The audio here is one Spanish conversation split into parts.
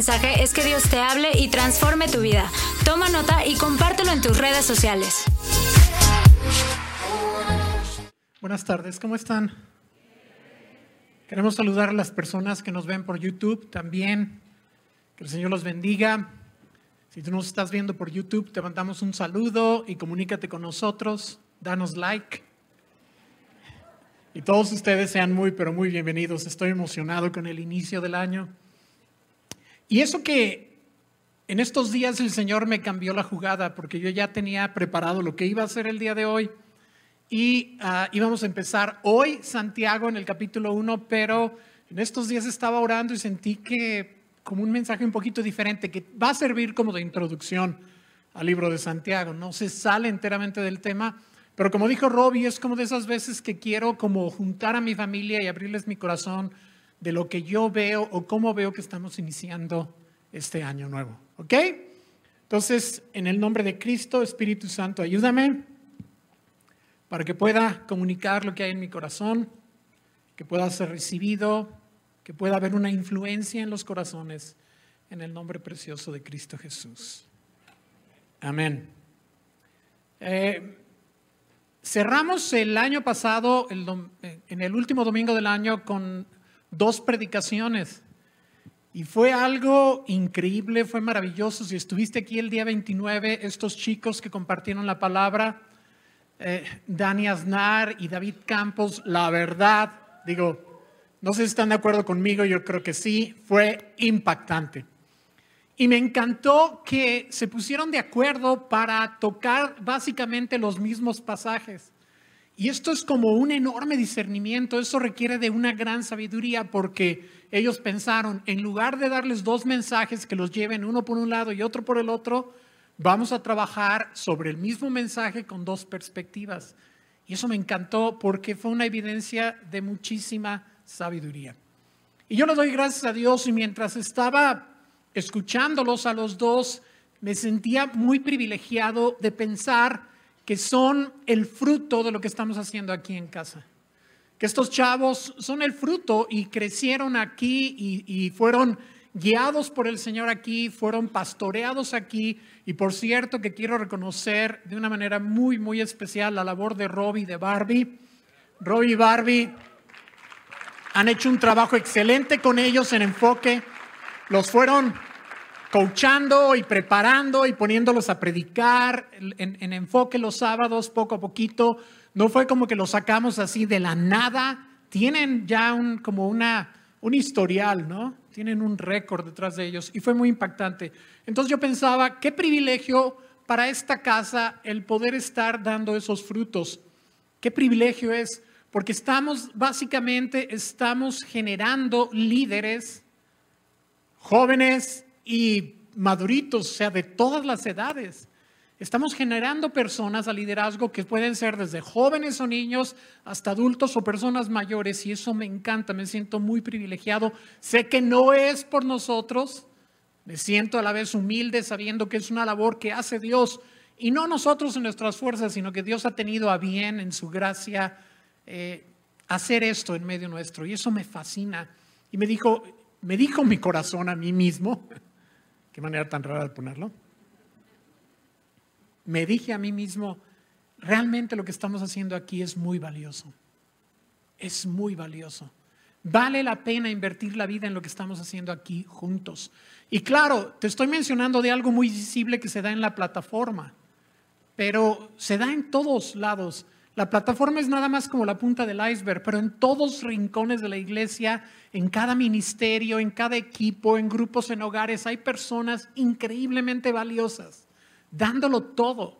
mensaje es que Dios te hable y transforme tu vida. Toma nota y compártelo en tus redes sociales. Buenas tardes, ¿cómo están? Queremos saludar a las personas que nos ven por YouTube también. Que el Señor los bendiga. Si tú nos estás viendo por YouTube, te mandamos un saludo y comunícate con nosotros. Danos like. Y todos ustedes sean muy, pero muy bienvenidos. Estoy emocionado con el inicio del año. Y eso que en estos días el Señor me cambió la jugada porque yo ya tenía preparado lo que iba a hacer el día de hoy y ah, íbamos a empezar hoy Santiago en el capítulo 1, pero en estos días estaba orando y sentí que como un mensaje un poquito diferente que va a servir como de introducción al libro de Santiago. No se sale enteramente del tema, pero como dijo Robbie, es como de esas veces que quiero como juntar a mi familia y abrirles mi corazón de lo que yo veo o cómo veo que estamos iniciando este año nuevo. ¿Ok? Entonces, en el nombre de Cristo, Espíritu Santo, ayúdame para que pueda comunicar lo que hay en mi corazón, que pueda ser recibido, que pueda haber una influencia en los corazones, en el nombre precioso de Cristo Jesús. Amén. Eh, cerramos el año pasado, en el último domingo del año, con dos predicaciones. Y fue algo increíble, fue maravilloso. Si estuviste aquí el día 29, estos chicos que compartieron la palabra, eh, Dani Aznar y David Campos, la verdad, digo, no sé si están de acuerdo conmigo, yo creo que sí, fue impactante. Y me encantó que se pusieron de acuerdo para tocar básicamente los mismos pasajes. Y esto es como un enorme discernimiento, eso requiere de una gran sabiduría porque ellos pensaron, en lugar de darles dos mensajes que los lleven uno por un lado y otro por el otro, vamos a trabajar sobre el mismo mensaje con dos perspectivas. Y eso me encantó porque fue una evidencia de muchísima sabiduría. Y yo le doy gracias a Dios y mientras estaba escuchándolos a los dos, me sentía muy privilegiado de pensar que son el fruto de lo que estamos haciendo aquí en casa. Que estos chavos son el fruto y crecieron aquí y, fueron guiados por el Señor aquí, fueron pastoreados aquí. Y por cierto que quiero reconocer de una manera muy, muy especial la labor de Robbie y de Barbie. Robbie y Barbie han hecho un trabajo excelente con ellos en enfoque. Los fueron coachando y preparando y poniéndolos a predicar en, enfoque los sábados poco a poquito. No fue como que los sacamos así de la nada. Tienen ya un, como una, un historial, ¿no? Tienen un récord detrás de ellos y fue muy impactante. Entonces yo pensaba, qué privilegio para esta casa el poder estar dando esos frutos. Qué privilegio es, porque estamos, básicamente, estamos generando líderes jóvenes y maduritos, o sea, de todas las edades. Estamos generando personas a liderazgo que pueden ser desde jóvenes o niños hasta adultos o personas mayores y eso me encanta, me siento muy privilegiado. Sé que no es por nosotros, me siento a la vez humilde sabiendo que es una labor que hace Dios y no nosotros en nuestras fuerzas, sino que Dios ha tenido a bien en su gracia eh, hacer esto en medio nuestro y eso me fascina. Y me dijo, me dijo mi corazón a mí mismo, Qué manera tan rara de ponerlo. Me dije a mí mismo, realmente lo que estamos haciendo aquí es muy valioso. Es muy valioso. Vale la pena invertir la vida en lo que estamos haciendo aquí juntos. Y claro, te estoy mencionando de algo muy visible que se da en la plataforma, pero se da en todos lados. La plataforma es nada más como la punta del iceberg, pero en todos rincones de la iglesia, en cada ministerio, en cada equipo, en grupos, en hogares, hay personas increíblemente valiosas, dándolo todo,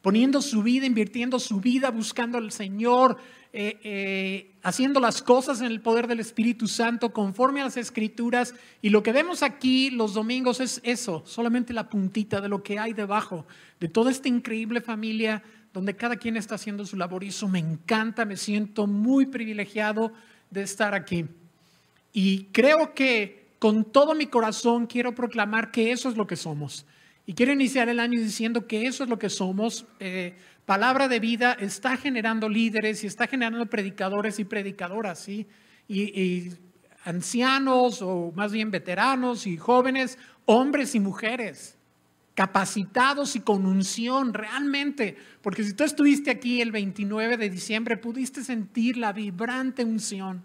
poniendo su vida, invirtiendo su vida, buscando al Señor, eh, eh, haciendo las cosas en el poder del Espíritu Santo conforme a las escrituras. Y lo que vemos aquí los domingos es eso, solamente la puntita de lo que hay debajo de toda esta increíble familia donde cada quien está haciendo su labor y eso me encanta, me siento muy privilegiado de estar aquí. Y creo que con todo mi corazón quiero proclamar que eso es lo que somos. Y quiero iniciar el año diciendo que eso es lo que somos. Eh, palabra de vida está generando líderes y está generando predicadores y predicadoras. Y, ancianos o más bien veteranos y jóvenes, hombres y mujeres, capacitados y con unción realmente, porque si tú estuviste aquí el 29 de diciembre, pudiste sentir la vibrante unción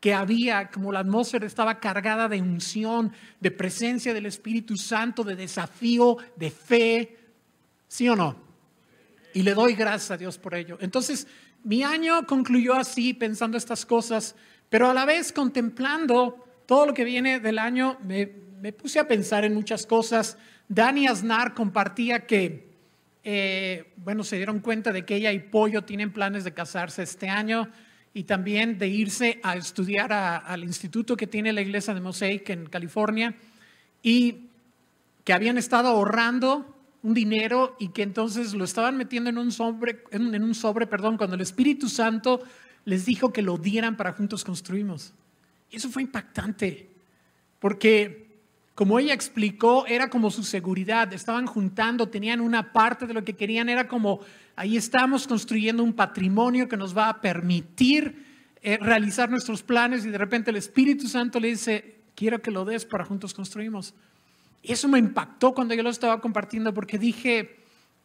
que había, como la atmósfera estaba cargada de unción, de presencia del Espíritu Santo, de desafío, de fe, ¿sí o no? Y le doy gracias a Dios por ello. Entonces, mi año concluyó así, pensando estas cosas, pero a la vez contemplando todo lo que viene del año, me, puse a pensar en muchas cosas. Dani Aznar compartía que, eh, bueno, se dieron cuenta de que ella y Pollo tienen planes de casarse este año y también de irse a estudiar al instituto que tiene la iglesia de Mosaic en California y que habían estado ahorrando un dinero y que entonces lo estaban metiendo en un sobre, en, un sobre, perdón, cuando el Espíritu Santo les dijo que lo dieran para juntos construimos. Y eso fue impactante, porque como ella explicó, era como su seguridad, estaban juntando, tenían una parte de lo que querían, era como Ahí estamos construyendo un patrimonio que nos va a permitir eh, realizar nuestros planes y de repente el Espíritu Santo le dice, quiero que lo des para juntos construimos. Eso me impactó cuando yo lo estaba compartiendo porque dije,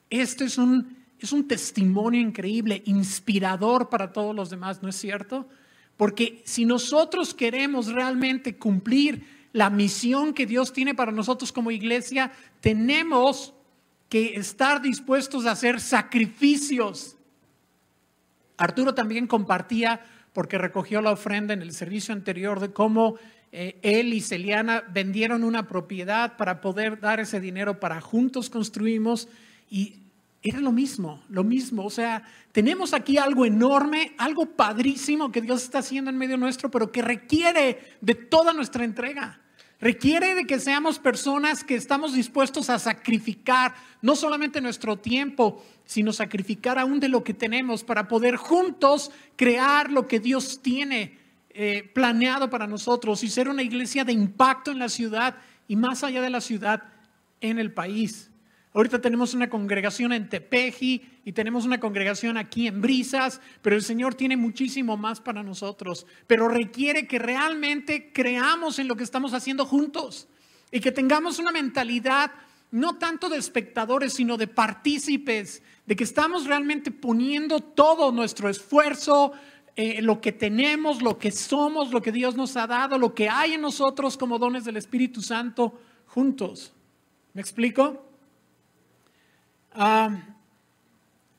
esto es un, es un testimonio increíble, inspirador para todos los demás, ¿no es cierto? Porque si nosotros queremos realmente cumplir la misión que Dios tiene para nosotros como iglesia, tenemos que estar dispuestos a hacer sacrificios. Arturo también compartía, porque recogió la ofrenda en el servicio anterior, de cómo eh, él y Celiana vendieron una propiedad para poder dar ese dinero para juntos construimos y era lo mismo, lo mismo. O sea, tenemos aquí algo enorme, algo padrísimo que Dios está haciendo en medio nuestro, pero que requiere de toda nuestra entrega. Requiere de que seamos personas que estamos dispuestos a sacrificar no solamente nuestro tiempo, sino sacrificar aún de lo que tenemos para poder juntos crear lo que Dios tiene eh, planeado para nosotros y ser una iglesia de impacto en la ciudad y más allá de la ciudad en el país. Ahorita tenemos una congregación en Tepeji y tenemos una congregación aquí en Brisas, pero el Señor tiene muchísimo más para nosotros. Pero requiere que realmente creamos en lo que estamos haciendo juntos y que tengamos una mentalidad no tanto de espectadores, sino de partícipes, de que estamos realmente poniendo todo nuestro esfuerzo, eh, lo que tenemos, lo que somos, lo que Dios nos ha dado, lo que hay en nosotros como dones del Espíritu Santo juntos. ¿Me explico?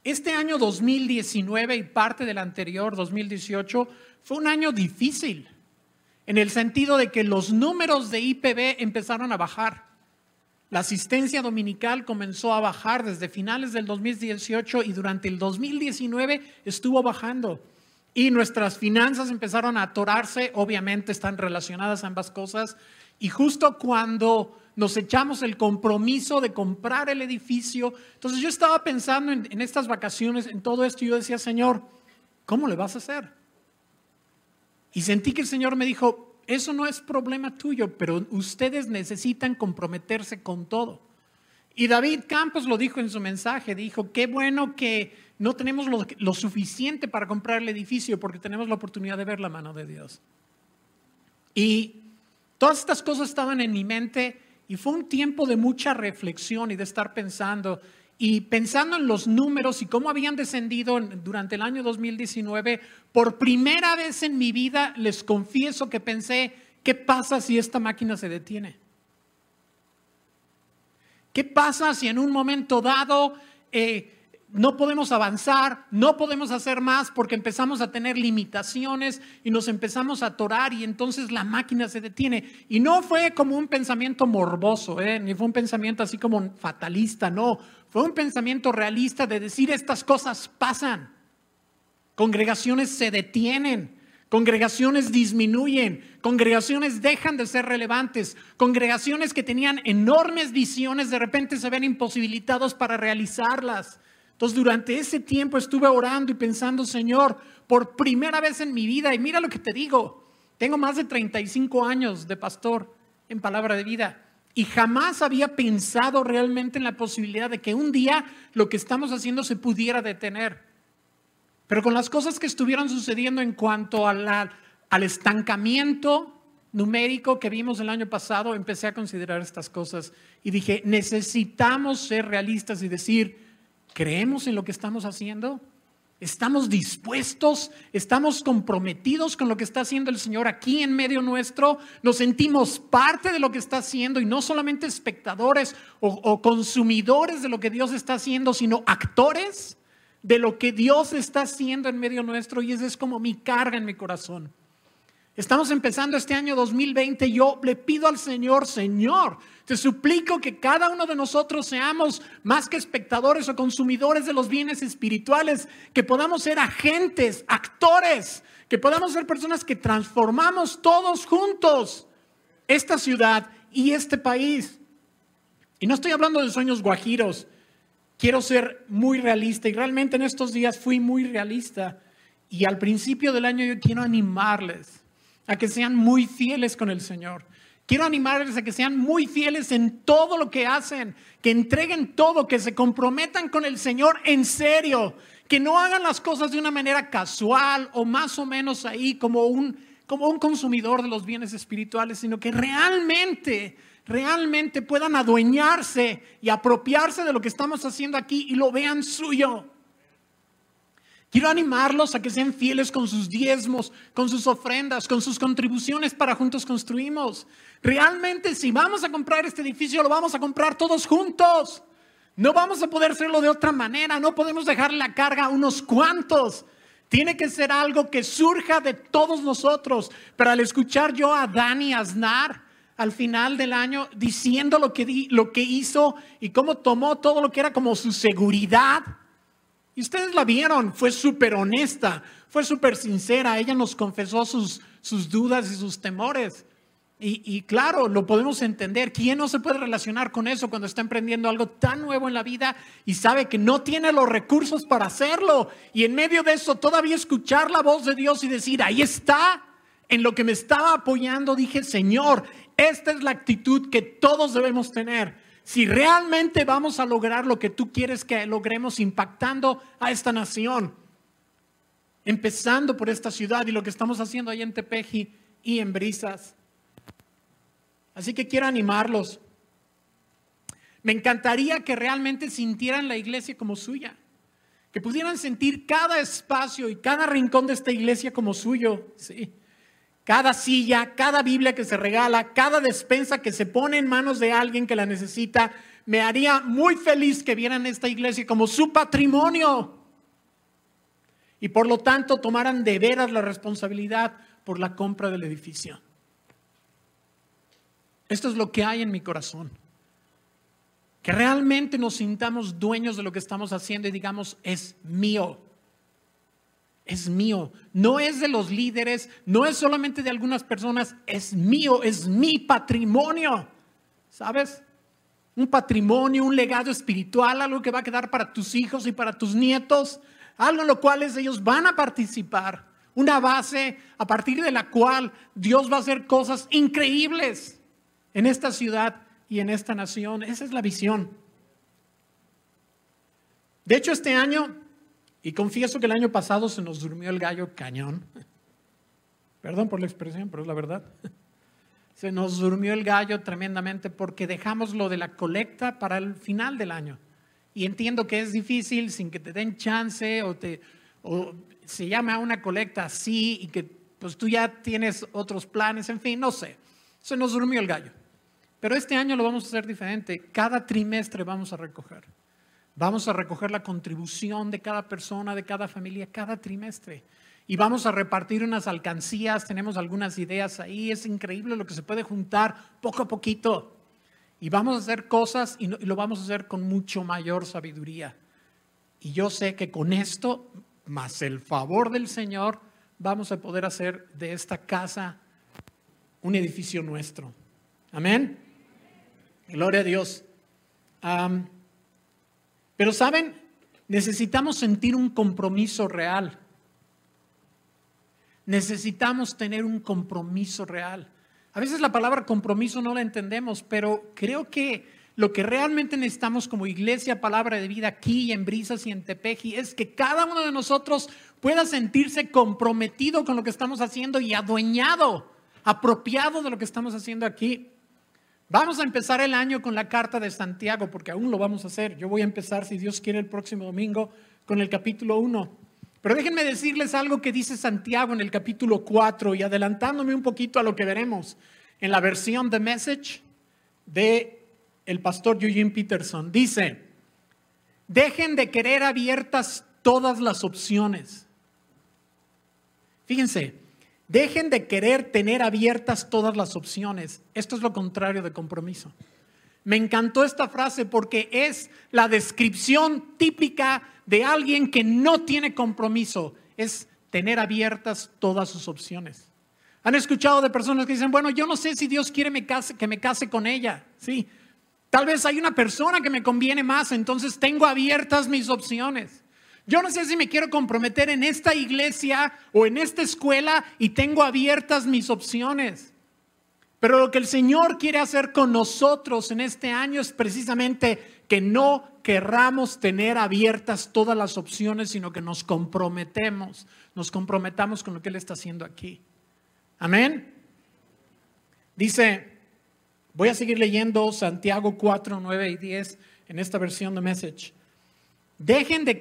Este año 2019 y parte del anterior, 2018, fue un año difícil, en el sentido de que los números de IPB empezaron a bajar. La asistencia dominical comenzó a bajar desde finales del 2018 y durante el 2019 estuvo bajando. Y nuestras finanzas empezaron a atorarse, obviamente están relacionadas ambas cosas. Y justo cuando nos echamos el compromiso de comprar el edificio. Entonces yo estaba pensando en, estas vacaciones, en todo esto, y yo decía, Señor, ¿cómo le vas a hacer? Y sentí que el Señor me dijo, eso no es problema tuyo, pero ustedes necesitan comprometerse con todo. Y David Campos lo dijo en su mensaje, dijo, qué bueno que no tenemos lo, lo, suficiente para comprar el edificio porque tenemos la oportunidad de ver la mano de Dios. Y todas estas cosas estaban en mi mente y fue un tiempo de mucha reflexión y de estar pensando y pensando en los números y cómo habían descendido durante el año 2019, por primera vez en mi vida les confieso que pensé, ¿qué pasa si esta máquina se detiene? ¿Qué pasa si en un momento dado eh, no podemos avanzar, no podemos hacer más porque empezamos a tener limitaciones y nos empezamos a atorar y entonces la máquina se detiene. Y no fue como un pensamiento morboso, ¿eh? ni fue un pensamiento así como fatalista, no, fue un pensamiento realista de decir estas cosas pasan, congregaciones se detienen. Congregaciones disminuyen, congregaciones dejan de ser relevantes, congregaciones que tenían enormes visiones de repente se ven imposibilitados para realizarlas. Entonces durante ese tiempo estuve orando y pensando, Señor, por primera vez en mi vida, y mira lo que te digo, tengo más de 35 años de pastor en palabra de vida y jamás había pensado realmente en la posibilidad de que un día lo que estamos haciendo se pudiera detener. Pero con las cosas que estuvieron sucediendo en cuanto al estancamiento numérico que vimos el año pasado, empecé a considerar estas cosas y dije, necesitamos ser realistas y decir, ¿creemos en lo que estamos haciendo? ¿Estamos dispuestos? ¿Estamos comprometidos con lo que está haciendo el Señor aquí en medio nuestro? ¿Nos sentimos parte de lo que está haciendo y no solamente espectadores o, consumidores de lo que Dios está haciendo, sino actores de lo que Dios está haciendo en medio nuestro? Y esa es como mi carga en mi corazón. Estamos empezando este año 2020. Yo le pido al Señor, Señor, te suplico que cada uno de nosotros seamos más que espectadores o consumidores de los bienes espirituales, que podamos ser agentes, actores, que podamos ser personas que transformamos todos juntos esta ciudad y este país. Y no estoy hablando de sueños guajiros. Quiero ser muy realista y realmente en estos días fui muy realista. Y al principio del año yo quiero animarles a que sean muy fieles con el Señor. Quiero animarles a que sean muy fieles en todo lo que hacen, que entreguen todo, que se comprometan con el Señor en serio, que no hagan las cosas de una manera casual o más o menos ahí como un, como un consumidor de los bienes espirituales, sino que realmente, realmente puedan adueñarse y apropiarse de lo que estamos haciendo aquí y lo vean suyo. Quiero animarlos a que sean fieles con sus diezmos, con sus ofrendas, con sus contribuciones para juntos construimos. Realmente si vamos a comprar este edificio, lo vamos a comprar todos juntos. No vamos a poder hacerlo de otra manera, no podemos dejar la carga a unos cuantos. Tiene que ser algo que surja de todos nosotros. Pero al escuchar yo a Dani Aznar al final del año diciendo lo que, lo que hizo y cómo tomó todo lo que era como su seguridad, ustedes la vieron, fue súper honesta, fue súper sincera, ella nos confesó sus, sus dudas y sus temores. Y, claro, lo podemos entender. ¿Quién no se puede relacionar con eso cuando está emprendiendo algo tan nuevo en la vida y sabe que no tiene los recursos para hacerlo? Y en medio de eso todavía escuchar la voz de Dios y decir, ahí está, en lo que me estaba apoyando, dije, Señor, esta es la actitud que todos debemos tener si realmente vamos a lograr lo que tú quieres que logremos impactando a esta nación, empezando por esta ciudad y lo que estamos haciendo ahí en Tepeji y en Brisas. Así que quiero animarlos. Me encantaría que realmente sintieran la iglesia como suya, que pudieran sentir cada espacio y cada rincón de esta iglesia como suyo. Sí cada silla, cada Biblia que se regala, cada despensa que se pone en manos de alguien que la necesita, me haría muy feliz que vieran esta iglesia como su patrimonio. Y por lo tanto tomaran de veras la responsabilidad por la compra del edificio. Esto es lo que hay en mi corazón. Que realmente nos sintamos dueños de lo que estamos haciendo y digamos, es mío es mío, no es de los líderes, no es solamente de algunas personas, es mío, es mi patrimonio. ¿Sabes? Un patrimonio, un legado espiritual, algo que va a quedar para tus hijos y para tus nietos, algo en lo cual ellos van a participar, una base a partir de la cual Dios va a hacer cosas increíbles en esta ciudad y en esta nación. Esa es la visión. De hecho, este año y confieso que el año pasado se nos durmió el gallo cañón. Perdón por la expresión, pero es la verdad. Se nos durmió el gallo tremendamente porque dejamos lo de la colecta para el final del año. Y entiendo que es difícil sin que te den chance o, te, o se llame a una colecta así y que pues tú ya tienes otros planes, en fin, no sé. Se nos durmió el gallo. Pero este año lo vamos a hacer diferente. Cada trimestre vamos a recoger. Vamos a recoger la contribución de cada persona, de cada familia, cada trimestre. Y vamos a repartir unas alcancías, tenemos algunas ideas ahí, es increíble lo que se puede juntar poco a poquito. Y vamos a hacer cosas y, lo vamos a hacer con mucho mayor sabiduría. Y yo sé que con esto, más el favor del Señor, vamos a poder hacer de esta casa un edificio nuestro. Amén. Gloria a Dios. Pero saben, necesitamos sentir un compromiso real. Necesitamos tener un compromiso real. A veces la palabra compromiso no la entendemos, pero creo que lo que realmente necesitamos como iglesia, palabra de vida aquí en Brisas y en Tepeji, es que cada uno de nosotros pueda sentirse comprometido con lo que estamos haciendo y adueñado apropiado de lo que estamos haciendo aquí. Vamos a empezar el año con la carta de Santiago, porque aún lo vamos a hacer. Yo voy a empezar, si Dios quiere, el próximo domingo con el capítulo 1. Pero déjenme decirles algo que dice Santiago en el capítulo 4 y adelantándome un poquito a lo que veremos en la versión de Message de el pastor Eugene Peterson. Dice, dejen de querer abiertas todas las opciones. Fíjense, Dejen de querer tener abiertas todas las opciones. Esto es lo contrario de compromiso. Me encantó esta frase porque es la descripción típica de alguien que no tiene compromiso. Es tener abiertas todas sus opciones. Han escuchado de personas que dicen, bueno, yo no sé si Dios quiere que me case con ella. Sí, tal vez hay una persona que me conviene más, entonces tengo abiertas mis opciones. Yo no sé si me quiero comprometer en esta iglesia o en esta escuela y tengo abiertas mis opciones. Pero lo que el Señor quiere hacer con nosotros en este año es precisamente que no querramos tener abiertas todas las opciones, sino que nos comprometemos, nos comprometamos con lo que Él está haciendo aquí. Amén. Dice, voy a seguir leyendo Santiago 4, 9 y 10 en esta versión de Message. Dejen de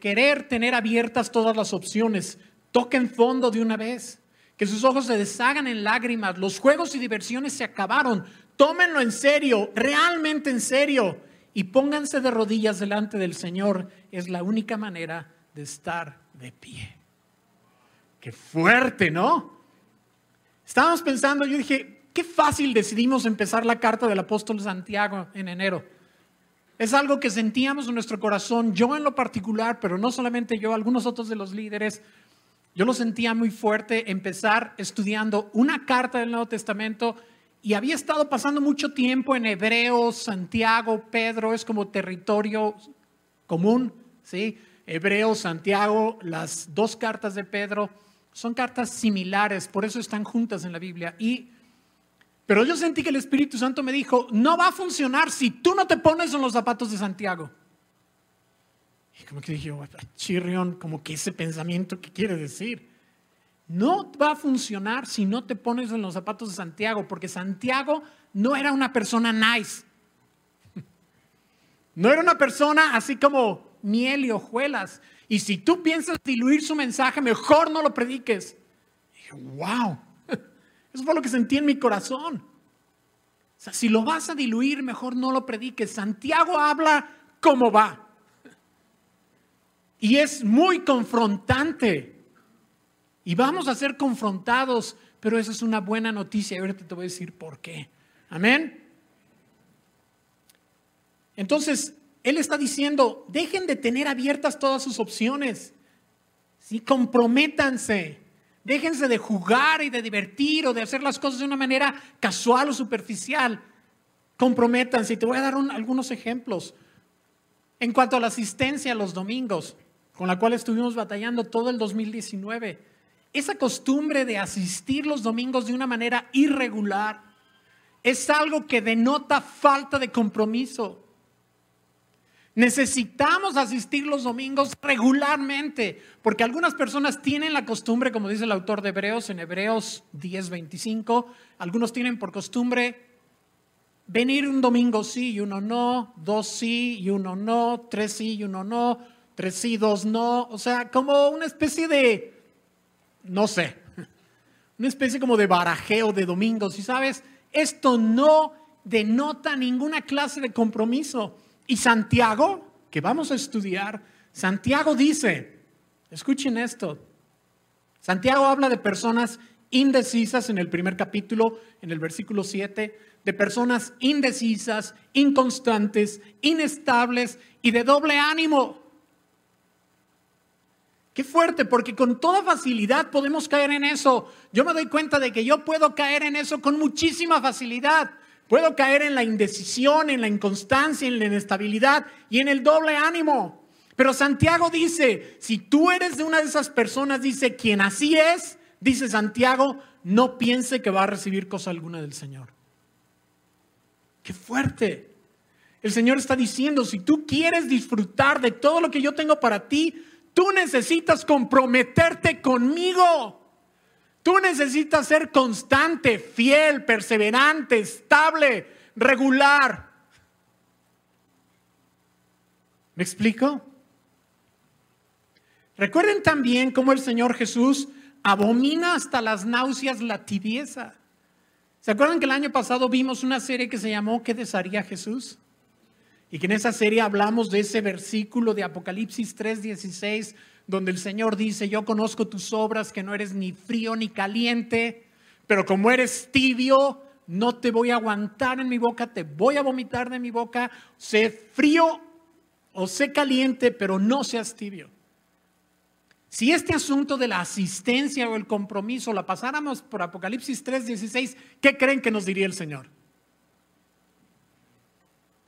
querer, tener abiertas todas las opciones. Toquen fondo de una vez. Que sus ojos se deshagan en lágrimas. Los juegos y diversiones se acabaron. Tómenlo en serio, realmente en serio. Y pónganse de rodillas delante del Señor. Es la única manera de estar de pie. Qué fuerte, ¿no? Estábamos pensando, yo dije, qué fácil decidimos empezar la carta del apóstol Santiago en enero. Es algo que sentíamos en nuestro corazón, yo en lo particular, pero no solamente yo, algunos otros de los líderes. Yo lo sentía muy fuerte empezar estudiando una carta del Nuevo Testamento y había estado pasando mucho tiempo en Hebreos, Santiago, Pedro, es como territorio común, ¿sí? Hebreos, Santiago, las dos cartas de Pedro son cartas similares, por eso están juntas en la Biblia. Y pero yo sentí que el Espíritu Santo me dijo, no va a funcionar si tú no te pones en los zapatos de Santiago. Y como que dije, chirrión, como que ese pensamiento que quiere decir. No va a funcionar si no te pones en los zapatos de Santiago, porque Santiago no era una persona nice. No era una persona así como miel y hojuelas. Y si tú piensas diluir su mensaje, mejor no lo prediques. Y dije, wow. Eso fue lo que sentí en mi corazón. Si lo vas a diluir, mejor no lo prediques. Santiago habla como va. Y es muy confrontante. Y vamos a ser confrontados, pero esa es una buena noticia. Ahorita te voy a decir por qué. Amén. Entonces, él está diciendo, dejen de tener abiertas todas sus opciones. ¿sí? Comprométanse. Déjense de jugar y de divertir o de hacer las cosas de una manera casual o superficial. Comprométanse y te voy a dar algunos ejemplos. En cuanto a la asistencia los domingos, con la cual estuvimos batallando todo el 2019, esa costumbre de asistir los domingos de una manera irregular es algo que denota falta de compromiso. Necesitamos asistir los domingos regularmente, porque algunas personas tienen la costumbre, como dice el autor de Hebreos en Hebreos 10:25, algunos tienen por costumbre venir un domingo sí y uno no, dos sí y uno no, tres sí y uno no, tres sí, dos no, o sea, como una especie de, no sé, una especie como de barajeo de domingos, y sabes, esto no denota ninguna clase de compromiso. Y Santiago, que vamos a estudiar, Santiago dice, escuchen esto, Santiago habla de personas indecisas en el primer capítulo, en el versículo 7, de personas indecisas, inconstantes, inestables y de doble ánimo. Qué fuerte, porque con toda facilidad podemos caer en eso. Yo me doy cuenta de que yo puedo caer en eso con muchísima facilidad. Puedo caer en la indecisión, en la inconstancia, en la inestabilidad y en el doble ánimo. Pero Santiago dice, si tú eres de una de esas personas, dice, quien así es, dice Santiago, no piense que va a recibir cosa alguna del Señor. Qué fuerte. El Señor está diciendo, si tú quieres disfrutar de todo lo que yo tengo para ti, tú necesitas comprometerte conmigo. Tú necesitas ser constante, fiel, perseverante, estable, regular. ¿Me explico? Recuerden también cómo el Señor Jesús abomina hasta las náuseas la tibieza. ¿Se acuerdan que el año pasado vimos una serie que se llamó ¿Qué desearía Jesús? Y que en esa serie hablamos de ese versículo de Apocalipsis 3:16, donde el Señor dice, yo conozco tus obras, que no eres ni frío ni caliente, pero como eres tibio, no te voy a aguantar en mi boca, te voy a vomitar de mi boca, sé frío o sé caliente, pero no seas tibio. Si este asunto de la asistencia o el compromiso la pasáramos por Apocalipsis 3:16, ¿qué creen que nos diría el Señor?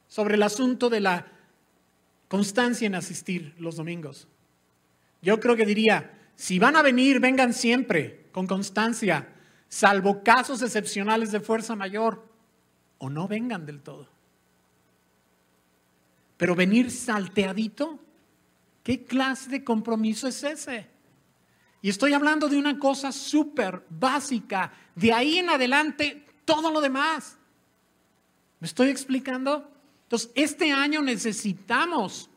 Sobre el asunto de la constancia en asistir los domingos. Yo creo que diría, si van a venir, vengan siempre, con constancia, salvo casos excepcionales de fuerza mayor, o no vengan del todo. Pero venir salteadito, ¿Qué clase de compromiso es ese? Y estoy hablando de una cosa súper básica. De ahí en adelante, todo lo demás. ¿Me estoy explicando? Entonces, este año necesitamos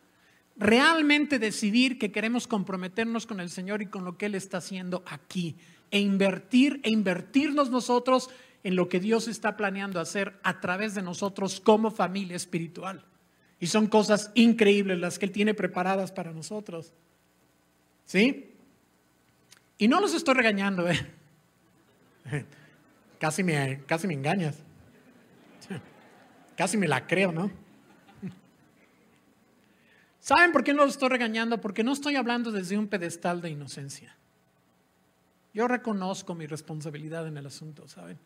realmente decidir que queremos comprometernos con el Señor y con lo que Él está haciendo aquí. E invertir, e invertirnos nosotros en lo que Dios está planeando hacer a través de nosotros como familia espiritual. Y son cosas increíbles las que Él tiene preparadas para nosotros. ¿Sí? Y no los estoy regañando, ¿eh? Casi me, casi me engañas. Casi me la creo, ¿no? ¿Saben por qué no los estoy regañando? Porque no estoy hablando desde un pedestal de inocencia. Yo reconozco mi responsabilidad en el asunto, ¿saben?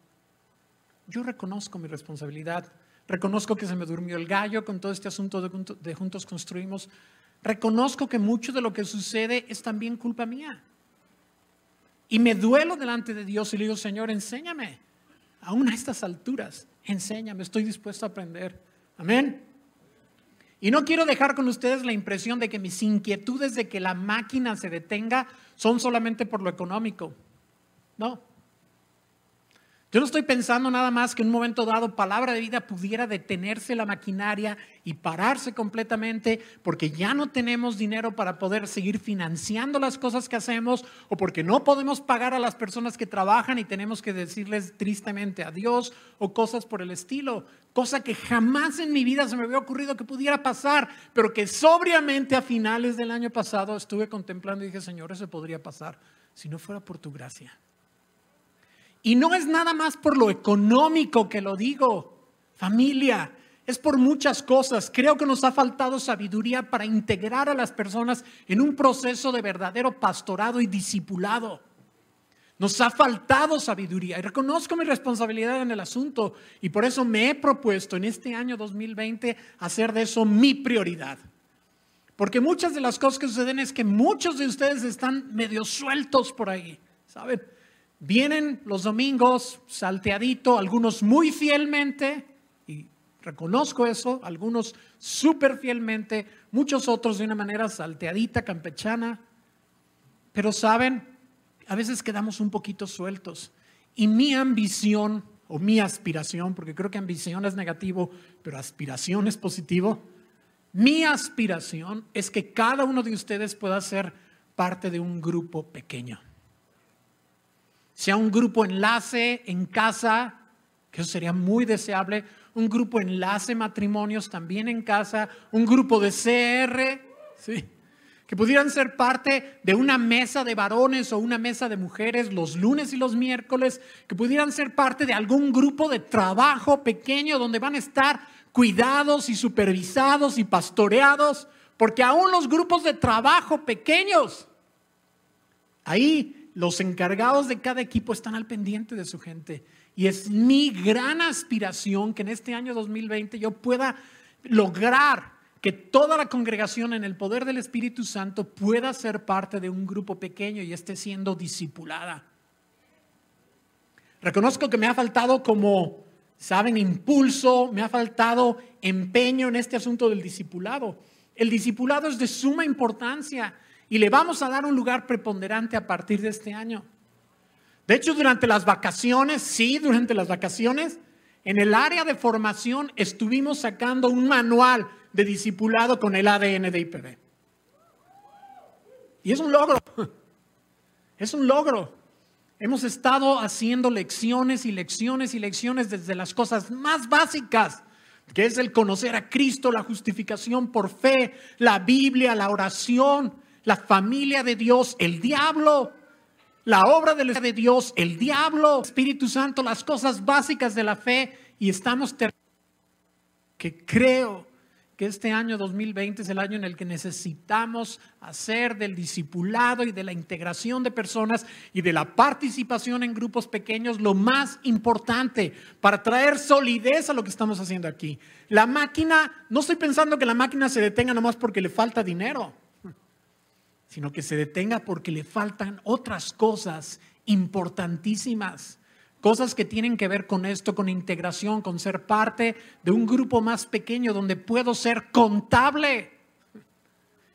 Yo reconozco mi responsabilidad Reconozco que se me durmió el gallo con todo este asunto de, Juntos Construimos. Reconozco que mucho de lo que sucede es también culpa mía. Y me duelo delante de Dios y le digo, Señor, enséñame. Aún a estas alturas, enséñame, estoy dispuesto a aprender. Amén. Y no quiero dejar con ustedes la impresión de que mis inquietudes de que la máquina se detenga son solamente por lo económico. No, yo no estoy pensando nada más que en un momento dado palabra de vida pudiera detenerse la maquinaria y pararse completamente porque ya no tenemos dinero para poder seguir financiando las cosas que hacemos o porque no podemos pagar a las personas que trabajan y tenemos que decirles tristemente adiós o cosas por el estilo. Cosa que jamás en mi vida se me había ocurrido que pudiera pasar, pero que sobriamente a finales del año pasado estuve contemplando y dije, Señor, eso podría pasar si no fuera por tu gracia. Y no es nada más por lo económico que lo digo, familia, es por muchas cosas. Creo que nos ha faltado sabiduría para integrar a las personas en un proceso de verdadero pastorado y discipulado. Nos ha faltado sabiduría y reconozco mi responsabilidad en el asunto y por eso me he propuesto en este año 2020 hacer de eso mi prioridad. Porque muchas de las cosas que suceden es que muchos de ustedes están medio sueltos por ahí, ¿saben? Vienen los domingos salteadito, algunos muy fielmente, y reconozco eso, algunos súper fielmente, muchos otros de una manera salteadita, campechana. Pero saben, a veces quedamos un poquito sueltos. Y mi ambición o mi aspiración, porque creo que ambición es negativo, pero aspiración es positivo, mi aspiración es que cada uno de ustedes pueda ser parte de un grupo pequeño sea un grupo enlace en casa, que eso sería muy deseable, un grupo enlace matrimonios también en casa, un grupo de CR, ¿sí? que pudieran ser parte de una mesa de varones o una mesa de mujeres los lunes y los miércoles, que pudieran ser parte de algún grupo de trabajo pequeño donde van a estar cuidados y supervisados y pastoreados, porque aún los grupos de trabajo pequeños, ahí los encargados de cada equipo están al pendiente de su gente. Y es mi gran aspiración que en este año 2020 yo pueda lograr que toda la congregación en el poder del Espíritu Santo pueda ser parte de un grupo pequeño y esté siendo discipulada. Reconozco que me ha faltado como, saben, impulso, me ha faltado empeño en este asunto del discipulado. El discipulado es de suma importancia y le vamos a dar un lugar preponderante a partir de este año. De hecho, durante las vacaciones, sí, durante las vacaciones, en el área de formación estuvimos sacando un manual de discipulado con el ADN de IPB. Y es un logro. Es un logro. Hemos estado haciendo lecciones y lecciones y lecciones desde las cosas más básicas, que es el conocer a Cristo, la justificación por fe, la Biblia, la oración, la familia de Dios, el diablo, la obra de Dios, el diablo, Espíritu Santo, las cosas básicas de la fe y estamos que creo que este año 2020 es el año en el que necesitamos hacer del discipulado y de la integración de personas y de la participación en grupos pequeños lo más importante para traer solidez a lo que estamos haciendo aquí. La máquina, no estoy pensando que la máquina se detenga nomás porque le falta dinero, sino que se detenga porque le faltan otras cosas importantísimas Cosas que tienen que ver con esto, con integración, con ser parte de un grupo más pequeño donde puedo ser contable.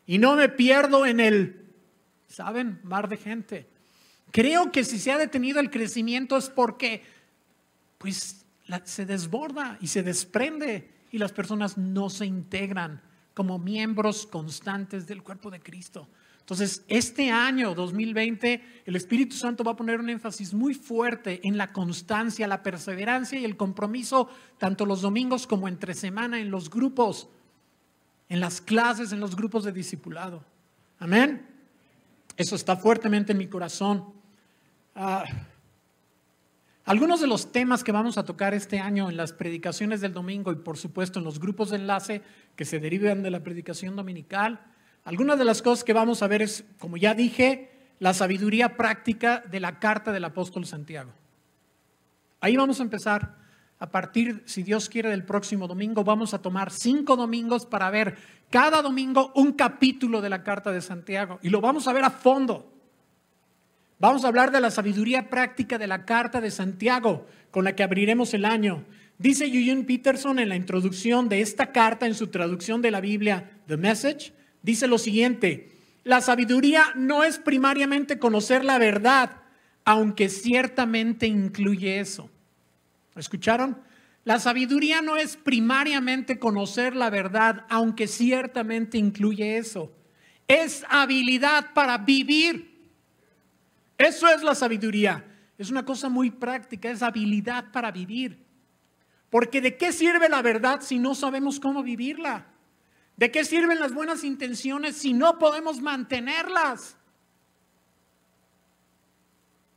Y no me pierdo en el, ¿saben? Mar de gente. Creo que si se ha detenido el crecimiento es porque, pues, se desborda y se desprende y las personas no se integran como miembros constantes del cuerpo de Cristo. Entonces, este año 2020, el Espíritu Santo va a poner un énfasis muy fuerte en la constancia, la perseverancia y el compromiso, tanto los domingos como entre semana, en los grupos, en las clases, en los grupos de discipulado. Amén. Eso está fuertemente en mi corazón. Ah, algunos de los temas que vamos a tocar este año en las predicaciones del domingo y por supuesto en los grupos de enlace que se derivan de la predicación dominical algunas de las cosas que vamos a ver es, como ya dije, la sabiduría práctica de la carta del apóstol Santiago. Ahí vamos a empezar. A partir, si Dios quiere, del próximo domingo, vamos a tomar cinco domingos para ver cada domingo un capítulo de la carta de Santiago. Y lo vamos a ver a fondo. Vamos a hablar de la sabiduría práctica de la carta de Santiago, con la que abriremos el año. Dice Eugene Peterson en la introducción de esta carta, en su traducción de la Biblia, The Message, dice lo siguiente, la sabiduría no es primariamente conocer la verdad, aunque ciertamente incluye eso. ¿Escucharon? La sabiduría no es primariamente conocer la verdad, aunque ciertamente incluye eso. Es habilidad para vivir. Eso es la sabiduría. Es una cosa muy práctica, es habilidad para vivir. Porque ¿de qué sirve la verdad si no sabemos cómo vivirla? ¿De qué sirven las buenas intenciones si no podemos mantenerlas?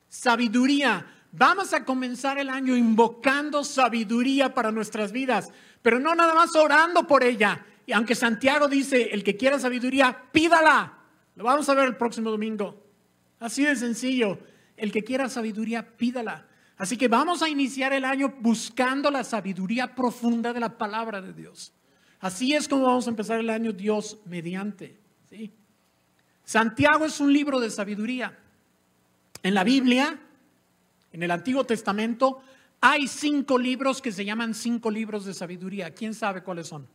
Sabiduría. Vamos a comenzar el año invocando sabiduría para nuestras vidas, pero no nada más orando por ella. Y aunque Santiago dice, el que quiera sabiduría, pídala. Lo vamos a ver el próximo domingo. Así de sencillo. El que quiera sabiduría, pídala. Así que vamos a iniciar el año buscando la sabiduría profunda de la palabra de Dios. Así es como vamos a empezar el año Dios mediante. ¿sí? Santiago es un libro de sabiduría. En la Biblia, en el Antiguo Testamento, hay cinco libros que se llaman cinco libros de sabiduría. ¿Quién sabe cuáles son?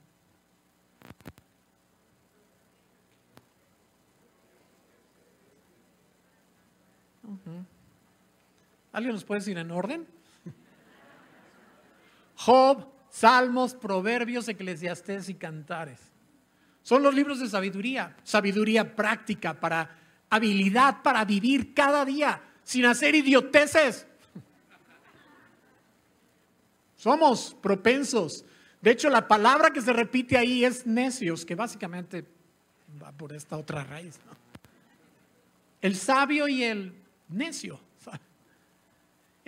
¿Alguien nos puede decir en orden? Job, Salmos, Proverbios, Eclesiastés y Cantares. Son los libros de sabiduría, sabiduría práctica para habilidad para vivir cada día sin hacer idioteces. Somos propensos. De hecho, la palabra que se repite ahí es necios, que básicamente va por esta otra raíz. El sabio y el necio.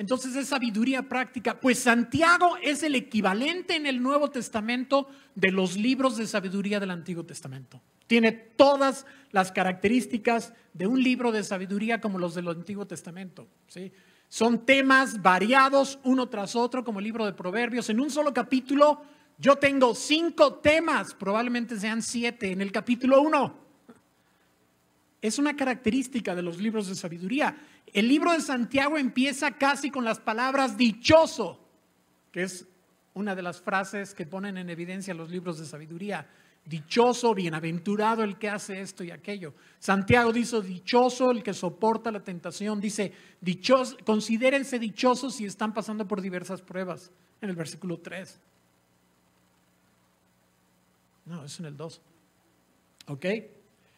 Entonces es sabiduría práctica. Pues Santiago es el equivalente en el Nuevo Testamento de los libros de sabiduría del Antiguo Testamento. Tiene todas las características de un libro de sabiduría como los del Antiguo Testamento. ¿sí? Son temas variados uno tras otro, como el libro de Proverbios. En un solo capítulo yo tengo cinco temas, probablemente sean siete en el capítulo uno. Es una característica de los libros de sabiduría. El libro de Santiago empieza casi con las palabras dichoso, que es una de las frases que ponen en evidencia los libros de sabiduría. dichoso, bienaventurado el que hace esto y aquello. Santiago dice, dichoso el que soporta la tentación. Dice, dichoso, considérense dichosos si están pasando por diversas pruebas, en el versículo 3. No, es en el 2. ¿Ok?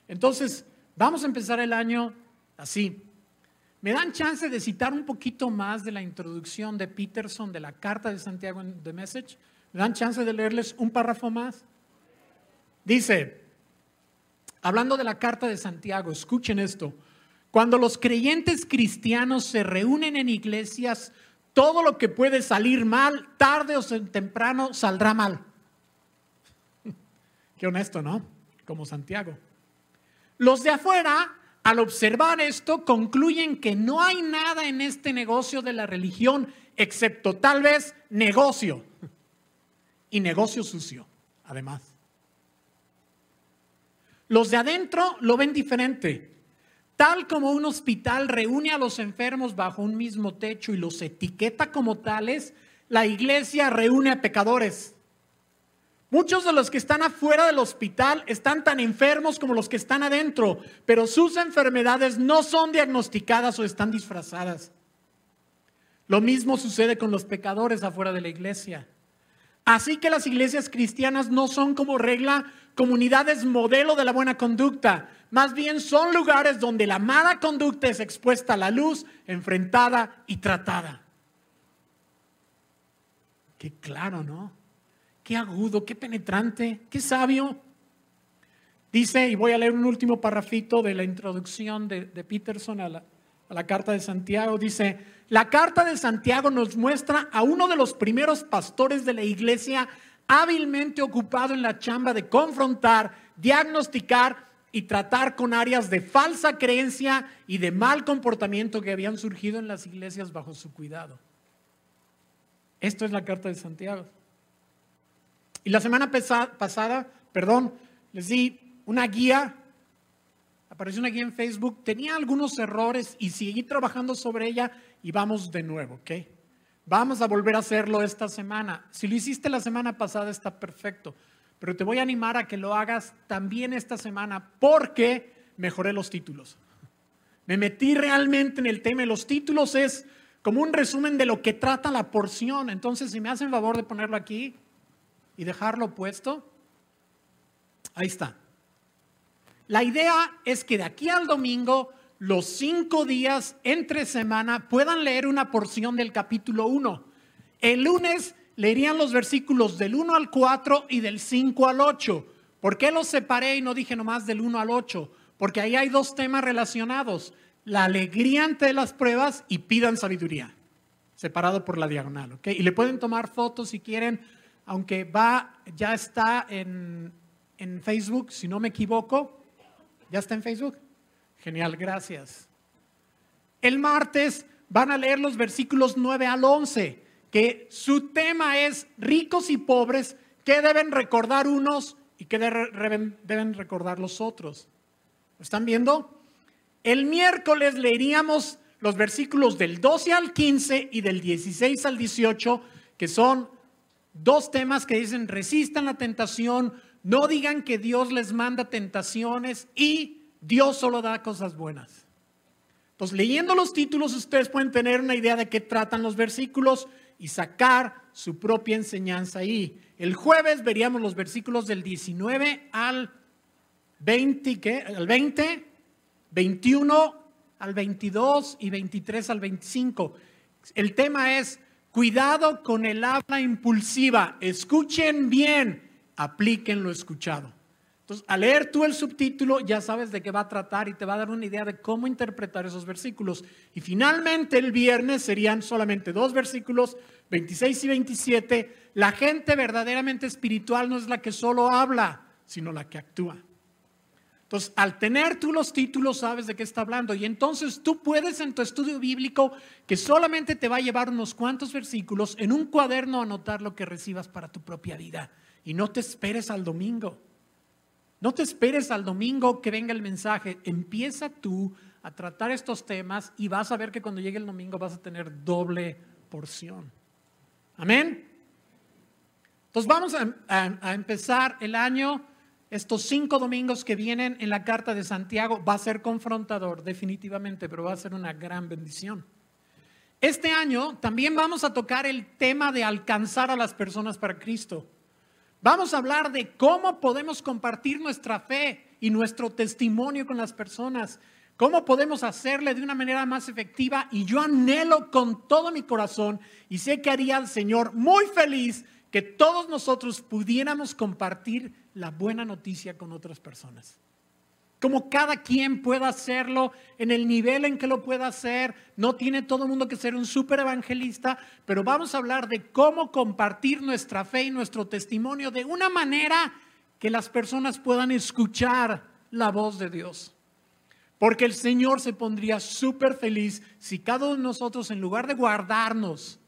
Entonces, vamos a empezar el año así. ¿Me dan chance de citar un poquito más de la introducción de Peterson de la carta de Santiago en The Message? ¿Me dan chance de leerles un párrafo más? Dice, hablando de la carta de Santiago, escuchen esto. Cuando los creyentes cristianos se reúnen en iglesias, todo lo que puede salir mal, tarde o temprano, saldrá mal. Qué honesto, ¿no? Como Santiago. Los de afuera, al observar esto, concluyen que no hay nada en este negocio de la religión excepto tal vez negocio. Y negocio sucio, además. Los de adentro lo ven diferente. Tal como un hospital reúne a los enfermos bajo un mismo techo y los etiqueta como tales, la iglesia reúne a pecadores. Muchos de los que están afuera del hospital están tan enfermos como los que están adentro, pero sus enfermedades no son diagnosticadas o están disfrazadas. Lo mismo sucede con los pecadores afuera de la iglesia. Así que las iglesias cristianas no son como regla comunidades modelo de la buena conducta, más bien son lugares donde la mala conducta es expuesta a la luz, enfrentada y tratada. Qué claro, ¿no? Qué agudo, qué penetrante, qué sabio. Dice, y voy a leer un último parrafito de la introducción de, Peterson a la, a la carta de Santiago. Dice, la carta de Santiago nos muestra a uno de los primeros pastores de la iglesia hábilmente ocupado en la chamba de confrontar, diagnosticar y tratar con áreas de falsa creencia y de mal comportamiento que habían surgido en las iglesias bajo su cuidado. Esto es la carta de Santiago. Y la semana pasada, perdón, les di una guía, apareció una guía en Facebook, tenía algunos errores y seguí trabajando sobre ella y vamos de nuevo, ¿ok? Vamos a volver a hacerlo esta semana. Si lo hiciste la semana pasada está perfecto, pero te voy a animar a que lo hagas también esta semana porque mejoré los títulos. Me metí realmente en el tema. Los títulos es como un resumen de lo que trata la porción. Entonces, si me hacen favor de ponerlo aquí, y dejarlo puesto. Ahí está. La idea es que de aquí al domingo, los cinco días entre semana, puedan leer una porción del capítulo 1. El lunes leerían los versículos del 1 al 4 y del 5 al 8. ¿Por qué los separé y no dije nomás del 1 al 8? Porque ahí hay dos temas relacionados. La alegría ante las pruebas y pidan sabiduría. Separado por la diagonal. Y le pueden tomar fotos si quieren aunque va, ya está en, Facebook, si no me equivoco. ¿Ya está en Facebook? Genial, gracias. El martes van a leer los versículos 9 al 11, que su tema es ricos y pobres, que deben recordar unos y que deben recordar los otros. ¿Lo están viendo? El miércoles leeríamos los versículos del 12 al 15 y del 16 al 18, que son Dos temas que dicen, resistan la tentación, no digan que Dios les manda tentaciones y Dios solo da cosas buenas. Entonces, leyendo los títulos, ustedes pueden tener una idea de qué tratan los versículos y sacar su propia enseñanza ahí. El jueves veríamos los versículos del 19 al 20, ¿qué? Al 20, 21 al 22 y 23 al 25. El tema es Cuidado con el habla impulsiva. Escuchen bien, apliquen lo escuchado. Entonces, al leer tú el subtítulo, ya sabes de qué va a tratar y te va a dar una idea de cómo interpretar esos versículos. Y finalmente, el viernes serían solamente dos versículos, 26 y 27. La gente verdaderamente espiritual no es la que solo habla, sino la que actúa. Entonces, al tener tú los títulos, sabes de qué está hablando. Y entonces tú puedes en tu estudio bíblico, que solamente te va a llevar unos cuantos versículos, en un cuaderno anotar lo que recibas para tu propia vida. Y no te esperes al domingo. No te esperes al domingo que venga el mensaje. Empieza tú a tratar estos temas y vas a ver que cuando llegue el domingo vas a tener doble porción. Amén. Entonces vamos a, a empezar el año estos cinco domingos que vienen en la carta de Santiago va a ser confrontador, definitivamente, pero va a ser una gran bendición. Este año también vamos a tocar el tema de alcanzar a las personas para Cristo. Vamos a hablar de cómo podemos compartir nuestra fe y nuestro testimonio con las personas, cómo podemos hacerle de una manera más efectiva y yo anhelo con todo mi corazón y sé que haría al Señor muy feliz que todos nosotros pudiéramos compartir la buena noticia con otras personas. Como cada quien pueda hacerlo en el nivel en que lo pueda hacer. No tiene todo el mundo que ser un super evangelista, pero vamos a hablar de cómo compartir nuestra fe y nuestro testimonio de una manera que las personas puedan escuchar la voz de Dios. Porque el Señor se pondría súper feliz si cada uno de nosotros, en lugar de guardarnos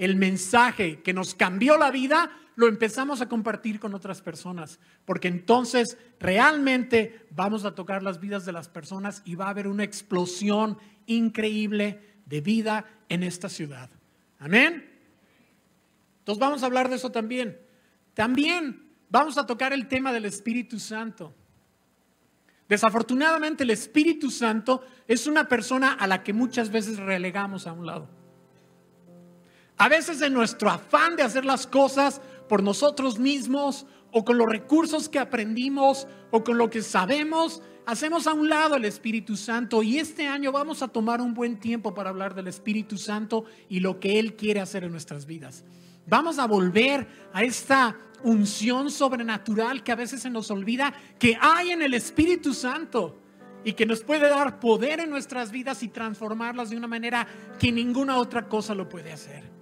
el mensaje que nos cambió la vida, lo empezamos a compartir con otras personas, porque entonces realmente vamos a tocar las vidas de las personas y va a haber una explosión increíble de vida en esta ciudad. Amén. Entonces vamos a hablar de eso también. También vamos a tocar el tema del Espíritu Santo. Desafortunadamente el Espíritu Santo es una persona a la que muchas veces relegamos a un lado. A veces en nuestro afán de hacer las cosas por nosotros mismos o con los recursos que aprendimos o con lo que sabemos, hacemos a un lado el Espíritu Santo y este año vamos a tomar un buen tiempo para hablar del Espíritu Santo y lo que Él quiere hacer en nuestras vidas. Vamos a volver a esta unción sobrenatural que a veces se nos olvida que hay en el Espíritu Santo y que nos puede dar poder en nuestras vidas y transformarlas de una manera que ninguna otra cosa lo puede hacer.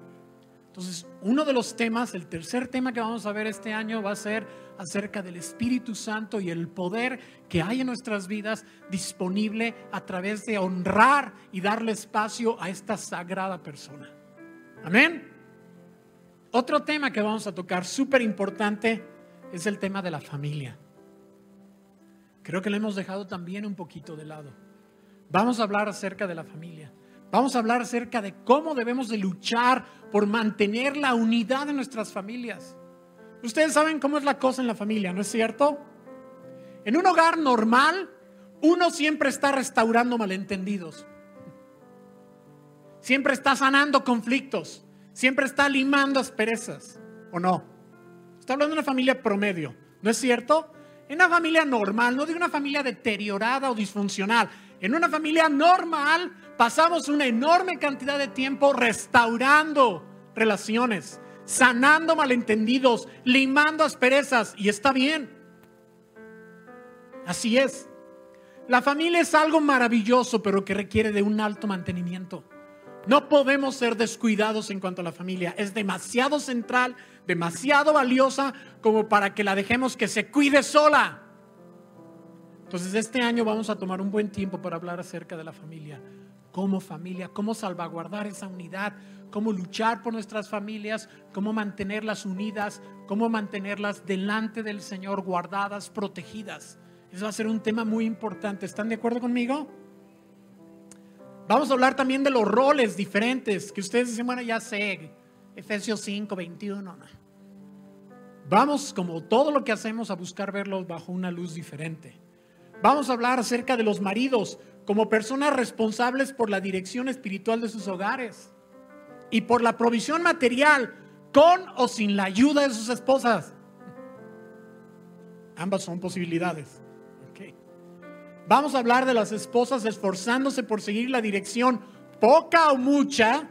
Entonces, uno de los temas, el tercer tema que vamos a ver este año va a ser acerca del Espíritu Santo y el poder que hay en nuestras vidas disponible a través de honrar y darle espacio a esta sagrada persona. Amén. Otro tema que vamos a tocar súper importante es el tema de la familia. Creo que lo hemos dejado también un poquito de lado. Vamos a hablar acerca de la familia. Vamos a hablar acerca de cómo debemos de luchar por mantener la unidad de nuestras familias. Ustedes saben cómo es la cosa en la familia, ¿no es cierto? En un hogar normal, uno siempre está restaurando malentendidos. Siempre está sanando conflictos. Siempre está limando asperezas. ¿O no? Está hablando de una familia promedio, ¿no es cierto? En una familia normal, no de una familia deteriorada o disfuncional. En una familia normal pasamos una enorme cantidad de tiempo restaurando relaciones, sanando malentendidos, limando asperezas y está bien. Así es. La familia es algo maravilloso, pero que requiere de un alto mantenimiento. No podemos ser descuidados en cuanto a la familia. Es demasiado central, demasiado valiosa como para que la dejemos que se cuide sola. Entonces este año vamos a tomar un buen tiempo para hablar acerca de la familia como familia, cómo salvaguardar esa unidad, cómo luchar por nuestras familias, cómo mantenerlas unidas, cómo mantenerlas delante del Señor, guardadas, protegidas. Eso va a ser un tema muy importante. ¿Están de acuerdo conmigo? Vamos a hablar también de los roles diferentes que ustedes dicen, bueno, ya sé, Efesios 5, 21. Vamos, como todo lo que hacemos, a buscar verlo bajo una luz diferente. Vamos a hablar acerca de los maridos como personas responsables por la dirección espiritual de sus hogares y por la provisión material con o sin la ayuda de sus esposas. Ambas son posibilidades. Vamos a hablar de las esposas esforzándose por seguir la dirección, poca o mucha,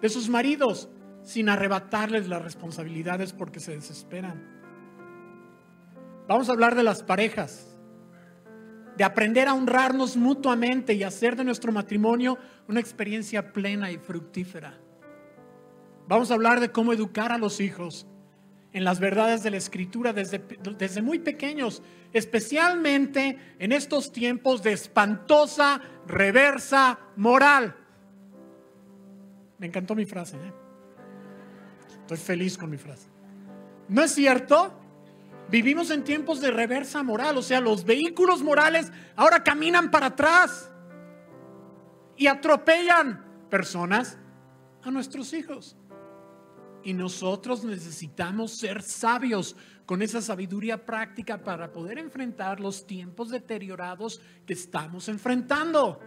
de sus maridos, sin arrebatarles las responsabilidades porque se desesperan. Vamos a hablar de las parejas de aprender a honrarnos mutuamente y hacer de nuestro matrimonio una experiencia plena y fructífera. Vamos a hablar de cómo educar a los hijos en las verdades de la escritura desde, desde muy pequeños, especialmente en estos tiempos de espantosa reversa moral. Me encantó mi frase. ¿eh? Estoy feliz con mi frase. ¿No es cierto? Vivimos en tiempos de reversa moral, o sea, los vehículos morales ahora caminan para atrás y atropellan personas a nuestros hijos. Y nosotros necesitamos ser sabios con esa sabiduría práctica para poder enfrentar los tiempos deteriorados que estamos enfrentando.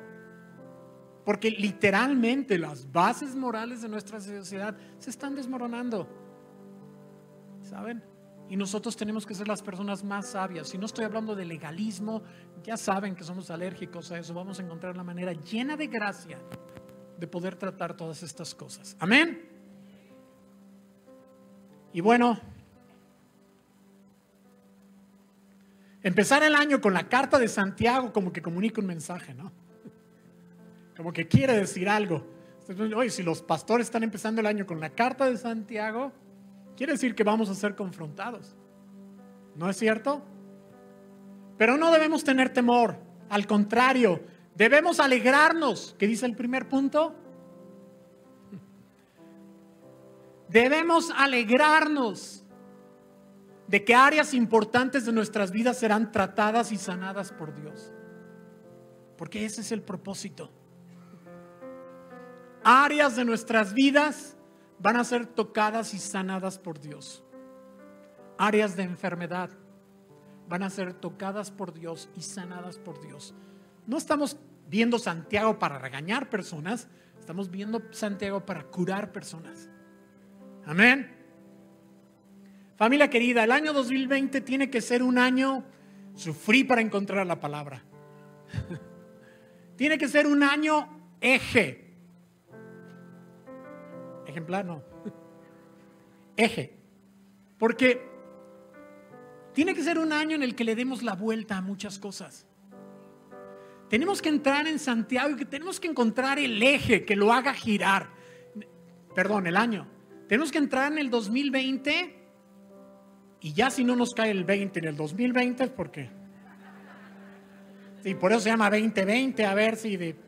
Porque literalmente las bases morales de nuestra sociedad se están desmoronando. ¿Saben? Y nosotros tenemos que ser las personas más sabias. Si no estoy hablando de legalismo, ya saben que somos alérgicos a eso. Vamos a encontrar la manera llena de gracia de poder tratar todas estas cosas. Amén. Y bueno, empezar el año con la carta de Santiago como que comunica un mensaje, ¿no? Como que quiere decir algo. Oye, si los pastores están empezando el año con la carta de Santiago, quiere decir que vamos a ser confrontados. ¿No es cierto? Pero no debemos tener temor. Al contrario, debemos alegrarnos. ¿Qué dice el primer punto? Debemos alegrarnos de que áreas importantes de nuestras vidas serán tratadas y sanadas por Dios. Porque ese es el propósito. Áreas de nuestras vidas van a ser tocadas y sanadas por Dios. Áreas de enfermedad van a ser tocadas por Dios y sanadas por Dios. No estamos viendo Santiago para regañar personas, estamos viendo Santiago para curar personas. Amén. Familia querida, el año 2020 tiene que ser un año, sufrí para encontrar la palabra. tiene que ser un año eje. Ejemplar, no. Eje. Porque tiene que ser un año en el que le demos la vuelta a muchas cosas. Tenemos que entrar en Santiago y que tenemos que encontrar el eje que lo haga girar. Perdón, el año. Tenemos que entrar en el 2020 y ya si no nos cae el 20 en el 2020 es porque... Sí, por eso se llama 2020, a ver si de...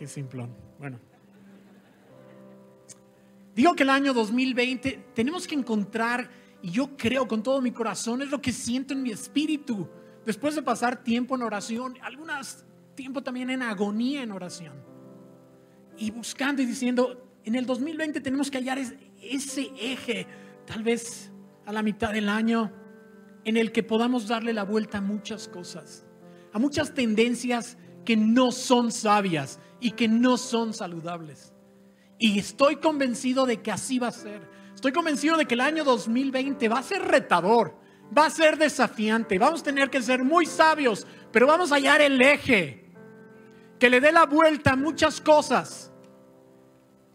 Qué simplón. Bueno. Digo que el año 2020 tenemos que encontrar, y yo creo con todo mi corazón, es lo que siento en mi espíritu, después de pasar tiempo en oración, algunas tiempo también en agonía en oración y buscando y diciendo, en el 2020 tenemos que hallar ese eje, tal vez a la mitad del año, en el que podamos darle la vuelta a muchas cosas, a muchas tendencias que no son sabias y que no son saludables. Y estoy convencido de que así va a ser. Estoy convencido de que el año 2020 va a ser retador, va a ser desafiante. Vamos a tener que ser muy sabios, pero vamos a hallar el eje que le dé la vuelta a muchas cosas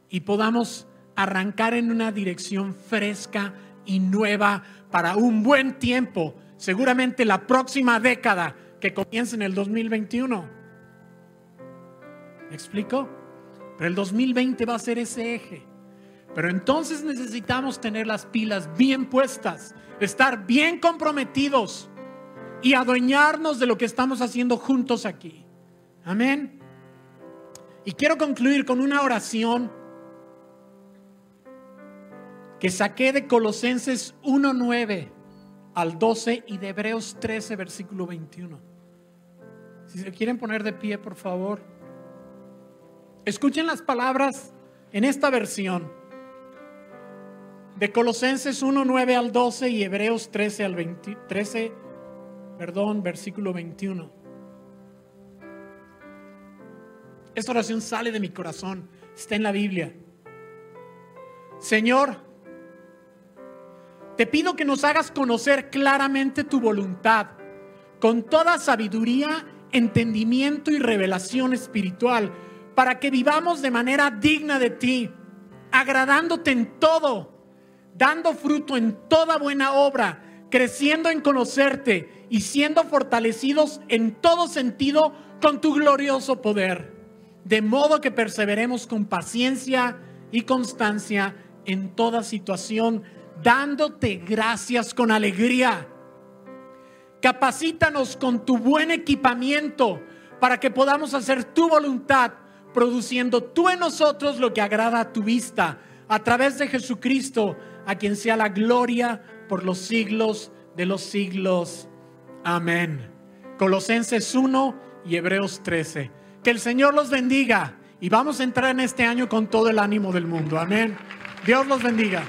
y podamos arrancar en una dirección fresca y nueva para un buen tiempo, seguramente la próxima década que comienza en el 2021. ¿Me explico? Pero el 2020 va a ser ese eje. Pero entonces necesitamos tener las pilas bien puestas, estar bien comprometidos y adueñarnos de lo que estamos haciendo juntos aquí. Amén. Y quiero concluir con una oración que saqué de Colosenses 1.9 al 12 y de Hebreos 13, versículo 21. Si se quieren poner de pie, por favor. Escuchen las palabras en esta versión. De Colosenses 1.9 al 12 y Hebreos 13 al 20, 13, perdón, versículo 21. Esta oración sale de mi corazón, está en la Biblia. Señor, te pido que nos hagas conocer claramente tu voluntad, con toda sabiduría, entendimiento y revelación espiritual, para que vivamos de manera digna de ti, agradándote en todo, dando fruto en toda buena obra, creciendo en conocerte y siendo fortalecidos en todo sentido con tu glorioso poder, de modo que perseveremos con paciencia y constancia en toda situación dándote gracias con alegría. Capacítanos con tu buen equipamiento para que podamos hacer tu voluntad, produciendo tú en nosotros lo que agrada a tu vista, a través de Jesucristo, a quien sea la gloria por los siglos de los siglos. Amén. Colosenses 1 y Hebreos 13. Que el Señor los bendiga y vamos a entrar en este año con todo el ánimo del mundo. Amén. Dios los bendiga.